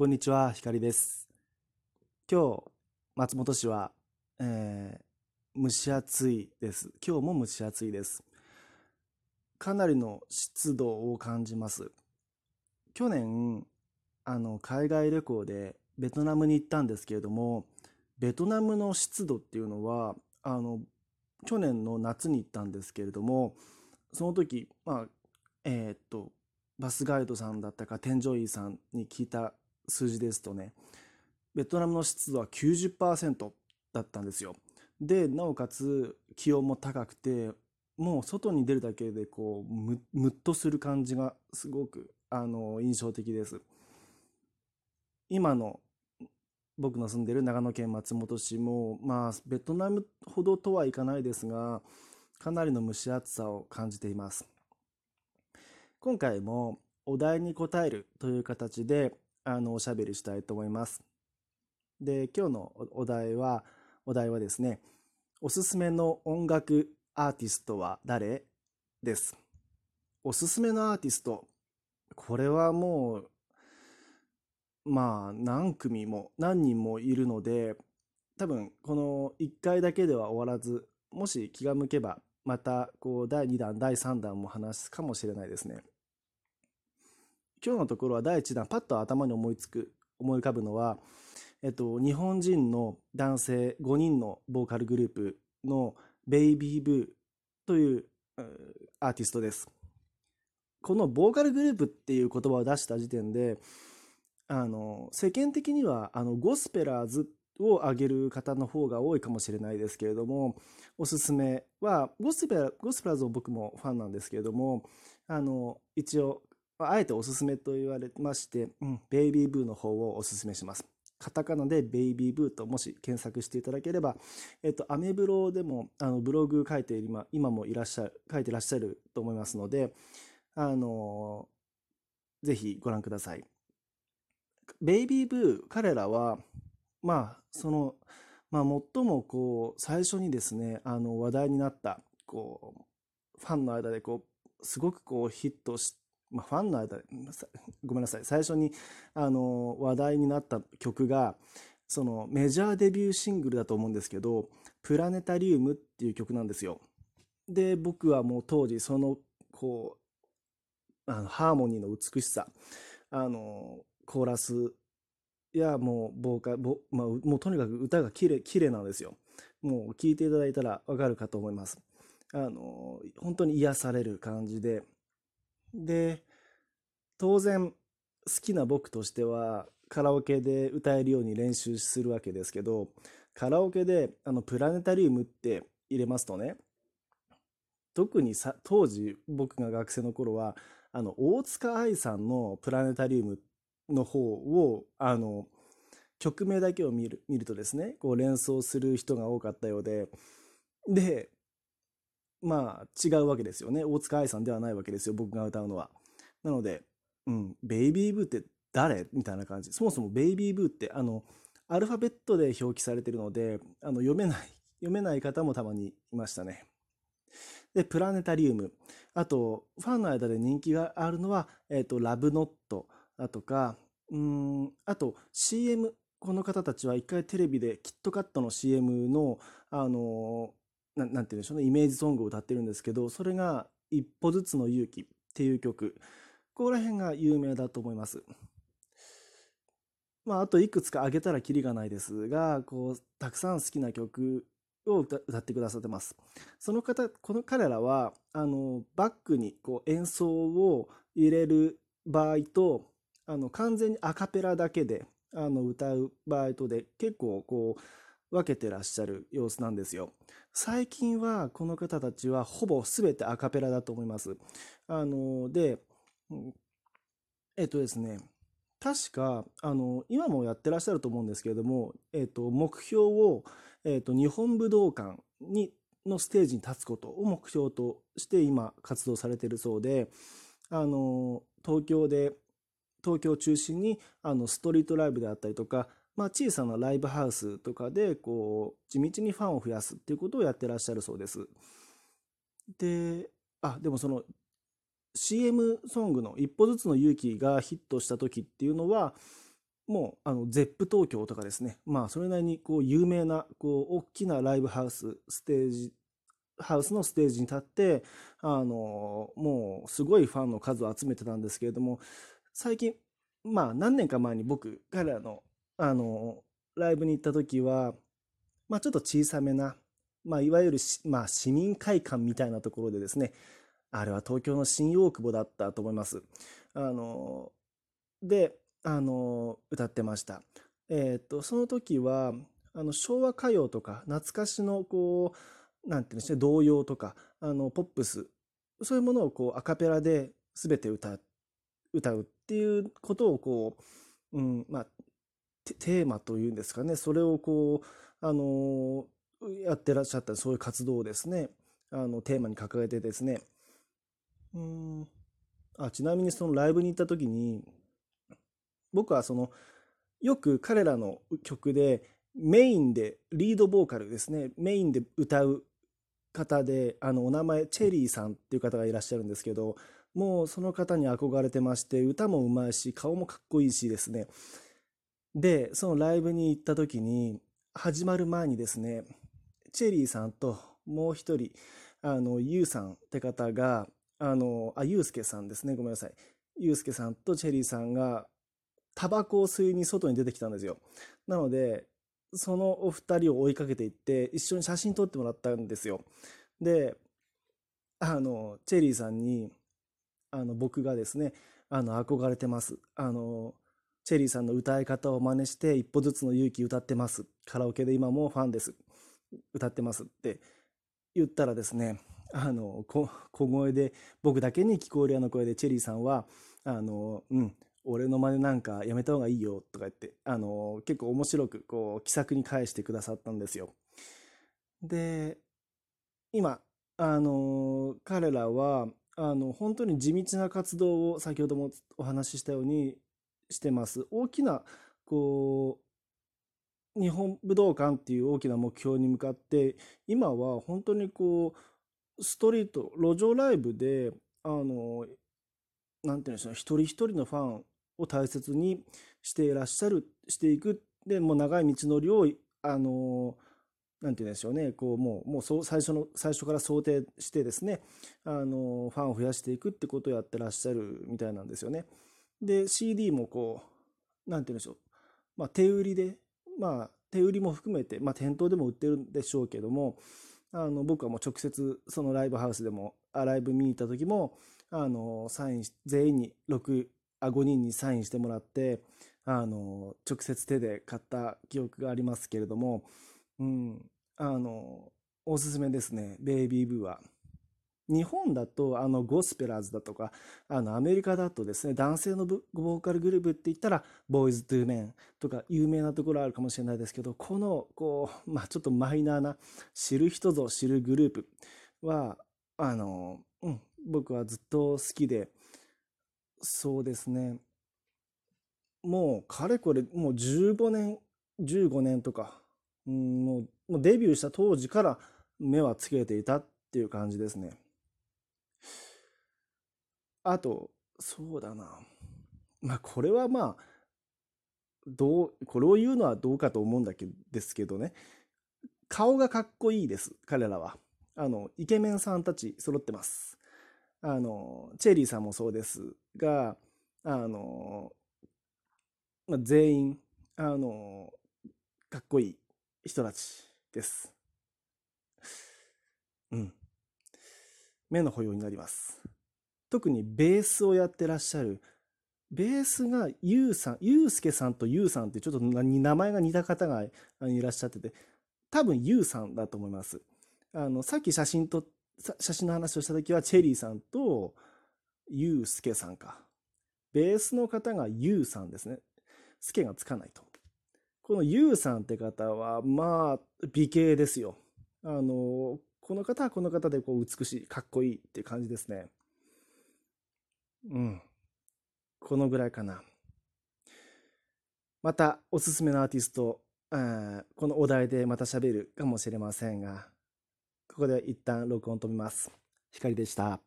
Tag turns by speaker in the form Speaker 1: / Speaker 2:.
Speaker 1: こんにちは、ひかりです。今日、松本市は、えー蒸し暑いです。今日も蒸し暑いです。かなりの湿度を感じます。去年、あの、海外旅行でベトナムに行ったんですけれども、ベトナムの湿度っていうのは、あの、去年の夏に行ったんですけれども、その時、まあ、えーっと、バスガイドさんだったか添乗員さんに聞いた数字ですとね、ベトナムの湿度は90%だったんですよ。で、なおかつ気温も高くて、もう外に出るだけでこうむむっとする感じがすごくあの印象的です。今の僕の住んでる長野県松本市もまあベトナムほどとはいかないですがかなりの蒸し暑さを感じています。今回もお題に答えるという形であのおしゃべりしたいと思います。で今日のお題はお題はですねおすすめの音楽アーティストは誰？です。おすすめのアーティストこれはもうまあ何組も何人もいるので多分この1回だけでは終わらずもし気が向けばまたこう第2弾第3弾も話すかもしれないですね。今日のところは第1弾パッと頭に思いつく思い浮かぶのは、えっと、日本人の男性5人のボーカルグループのベイビーブーというアーティストです。このボーカルグループっていう言葉を出した時点であの世間的にはあのゴスペラーズを挙げる方の方が多いかもしれないですけれどもおすすめはゴスペラゴスペラーズを僕もファンなんですけれどもあの一応あえておすすめと言われまして、うん、ベイビーブーの方をおすすめします。カタカナでベイビーブーともし検索していただければ、えっと、アメブロでもあのブログ書いている今今もいらっしゃる書いてらっしゃると思いますので、あのぜひご覧ください。ベイビーブー、彼らは、まあ、その、まあ、最もこう、最初にですね、あの、話題になった、こう、ファンの間で、こう、すごくこう、ヒットし、まあ、ファンの間、ごめんなさい、最初に、あの、話題になった曲が、その、メジャーデビューシングルだと思うんですけど、プラネタリウムっていう曲なんですよ。で、僕はもう当時、その、こう、あのハーモニーの美しさ、あの、コーラスやもうボーカ、ボまあ、もうとにかく歌が綺麗、綺麗なんですよ。もう聴いていただいたらわかるかと思います。あの、本当に癒される感じで。で、当然、好きな僕としては、カラオケで歌えるように練習するわけですけど、カラオケで、あの、プラネタリウムって入れますとね、特にさ、当時僕が学生の頃は、あの、大塚愛さんのプラネタリウムの方を、あの、曲名だけを見る、見るとですね、こう連想する人が多かったようで、で、まあ違うわけですよね。大塚愛さんではないわけですよ、僕が歌うのは。なので、うん、ベイビーブーって誰？みたいな感じ。そもそもベイビーブーって、あの、アルファベットで表記されてるので、あの、読めない、読めない方もたまにいましたね。で、プラネタリウム。あと、ファンの間で人気があるのは、えっ、と、ラブノットだとか、うん、あと CM、この方たちは一回テレビでキットカットの CM の、あの、ななんて言うんでしょうね、イメージソングを歌ってるんですけど、それが一歩ずつの勇気っていう曲。ここら辺が有名だと思います。まあ、あといくつか挙げたらキリがないですが、こう、たくさん好きな曲を歌歌ってくださってます。その方、この彼らは、あの、バックにこう演奏を入れる場合と、あの、完全にアカペラだけで、あの、歌う場合とで、結構こう、分けてらっしゃる様子なんですよ。最近は、この方たちはほぼ全てアカペラだと思います。あの、で、えっとですね、確か、あの、今もやってらっしゃると思うんですけれども、えっと、目標を、えっと、日本武道館に、のステージに立つことを目標として今活動されているそうで、あの、東京で、東京を中心に、あの、ストリートライブであったりとか、まあ、小さなライブハウスとかで、こう、地道にファンを増やすっていうことをやってらっしゃるそうです。で、あ、でもその、CM ソングの一歩ずつの勇気がヒットした時っていうのは、もうあの ZEP 東京とかですね、まあ、それなりにこう有名なこう大きなライブハウス、ステージ、ハウスのステージに立って、あのもうすごいファンの数を集めてたんですけれども、最近、まあ何年か前に僕、彼らの、あのライブに行った時は、まあちょっと小さめな、まあいわゆるまあ市民会館みたいなところでですね、あれは東京の新大久保だったと思います。あので、あの歌ってました。えっ、と、その時は、あの昭和歌謡とか懐かしのこう、なんていうんですね、童謡とか、あのポップス、そういうものをこうアカペラで全て歌歌うっていうことをこう、うん、まあ、テーマというんですかね、それをこう、あのやってらっしゃったそういう活動をですね、あのテーマに掲げてですね、うん。あちなみにそのライブに行った時に僕はそのよく彼らの曲でメインでリードボーカルですね。メインで歌う方であのお名前チェリーさんっていう方がいらっしゃるんですけどもうその方に憧れてまして歌もうまいし顔もかっこいいしですね。でそのライブに行った時に始まる前にですねチェリーさんともう一人あのユウさんって方があの、あ、ゆうすけさんですね。ごめんなさい。ゆうすけさんとチェリーさんが、タバコを吸いに外に出てきたんですよ。なので、そのお二人を追いかけていって、一緒に写真撮ってもらったんですよ。で、あの、チェリーさんに、あの、僕がですね、あの、憧れてます。あの、チェリーさんの歌い方を真似して、一歩ずつの勇気歌ってます。カラオケで今もファンです。歌ってますって言ったらですね、あの小声で僕だけに聞こえるような声でチェリーさんはあのうん俺の真似なんかやめた方がいいよとか言ってあの結構面白くこう気さくに返してくださったんですよ。で今あの彼らはあの本当に地道な活動を先ほどもお話ししたようにしてます。大きなこう日本武道館っていう大きな目標に向かって今は本当にこうストリート、路上ライブで、あの、なんていうんでしょう、一人一人のファンを大切にしていらっしゃる、していく。で、もう長い道のりを、あの、なんて言うんでしょうね、こう、もう、もうそう、最初の、最初から想定してですね、あの、ファンを増やしていくってことをやってらっしゃるみたいなんですよね。で、CD もこう、なんて言うんでしょう、まあ、手売りで、まあ、手売りも含めて、まあ、店頭でも売ってるんでしょうけども、あの僕はもう直接そのライブハウスでもライブ見に行った時もあのサイン全員に6あ5人にサインしてもらってあの直接手で買った記憶がありますけれども、うん、あのおすすめですねベイビーブーは。日本だとあのゴスペラーズだとかあのアメリカだとですね男性のボーカルグループって言ったらボーイズ・トゥ・メンとか有名なところあるかもしれないですけどこのこう、まあ、ちょっとマイナーな知る人ぞ知るグループはあの、うん、僕はずっと好きでそうですねもうかれこれもう15年15年とか、うん、もうもうデビューした当時から目はつけていたっていう感じですね。あと、そうだな。まあ、これはまあ、どう、これを言うのはどうかと思うんだけですけどね。顔がかっこいいです、彼らは。あの、イケメンさんたち揃ってます。あの、チェリーさんもそうですが、あの、まあ、全員、あの、かっこいい人たちです。うん。目の保養になります。特にベースをやってらっしゃる、ベースがゆうさん、ゆうすけさんとゆうさんってちょっと名前が似た方がいらっしゃってて、多分ゆうさんだと思います。あの、さっき写真と、写真の話をした時はチェリーさんとゆうすけさんか。ベースの方がゆうさんですね。すけがつかないと。このゆうさんって方は、まあ、美形ですよ。あの、この方はこの方でこう美しい、かっこいいって感じですね。うん。このぐらいかな。また、おすすめのアーティスト、このお題でまた喋るかもしれませんが、ここで一旦録音止めます。光でした。